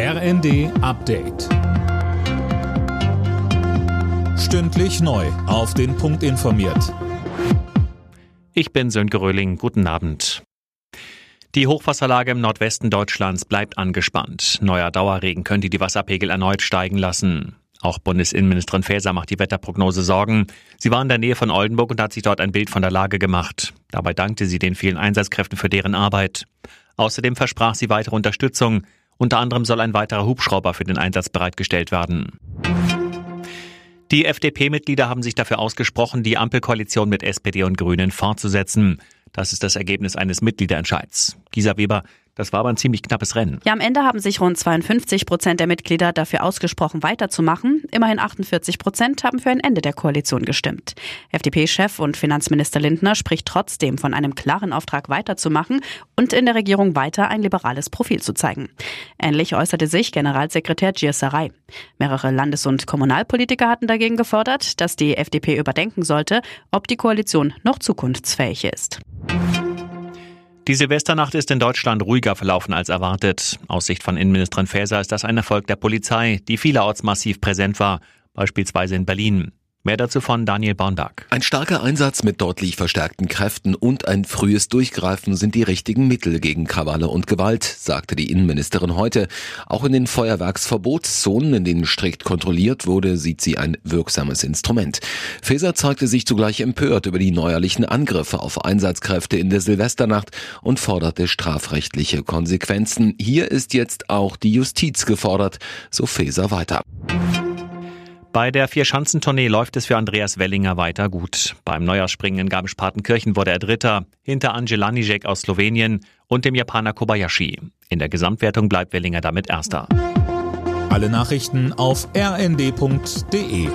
RND Update. Stündlich neu. Auf den Punkt informiert. Ich bin Sönke Röhling. Guten Abend. Die Hochwasserlage im Nordwesten Deutschlands bleibt angespannt. Neuer Dauerregen könnte die Wasserpegel erneut steigen lassen. Auch Bundesinnenministerin Faeser macht die Wetterprognose Sorgen. Sie war in der Nähe von Oldenburg und hat sich dort ein Bild von der Lage gemacht. Dabei dankte sie den vielen Einsatzkräften für deren Arbeit. Außerdem versprach sie weitere Unterstützung. Unter anderem soll ein weiterer Hubschrauber für den Einsatz bereitgestellt werden. Die FDP-Mitglieder haben sich dafür ausgesprochen, die Ampelkoalition mit SPD und Grünen fortzusetzen. Das ist das Ergebnis eines Mitgliederentscheids. Gisa Weber, das war aber ein ziemlich knappes Rennen. Ja, am Ende haben sich rund 52 Prozent der Mitglieder dafür ausgesprochen, weiterzumachen. Immerhin 48 Prozent haben für ein Ende der Koalition gestimmt. FDP-Chef und Finanzminister Lindner spricht trotzdem von einem klaren Auftrag weiterzumachen und in der Regierung weiter ein liberales Profil zu zeigen. Ähnlich äußerte sich Generalsekretär Gierserei. Mehrere Landes- und Kommunalpolitiker hatten dagegen gefordert, dass die FDP überdenken sollte, ob die Koalition noch zukunftsfähig ist. Die Silvesternacht ist in Deutschland ruhiger verlaufen als erwartet. Aus Sicht von Innenministerin Faeser ist das ein Erfolg der Polizei, die vielerorts massiv präsent war, beispielsweise in Berlin. Mehr dazu von Daniel Bornberg. Ein starker Einsatz mit deutlich verstärkten Kräften und ein frühes Durchgreifen sind die richtigen Mittel gegen Krawalle und Gewalt, sagte die Innenministerin heute. Auch in den Feuerwerksverbotszonen, in denen strikt kontrolliert wurde, sieht sie ein wirksames Instrument. Faeser zeigte sich zugleich empört über die neuerlichen Angriffe auf Einsatzkräfte in der Silvesternacht und forderte strafrechtliche Konsequenzen. Hier ist jetzt auch die Justiz gefordert, so Faeser weiter. Bei der Vierschanzentournee läuft es für Andreas Wellinger weiter gut. Beim Neujahrsspringen in Garmisch-Partenkirchen wurde er Dritter, hinter Angela Nijek aus Slowenien und dem Japaner Kobayashi. In der Gesamtwertung bleibt Wellinger damit Erster. Alle Nachrichten auf rnd.de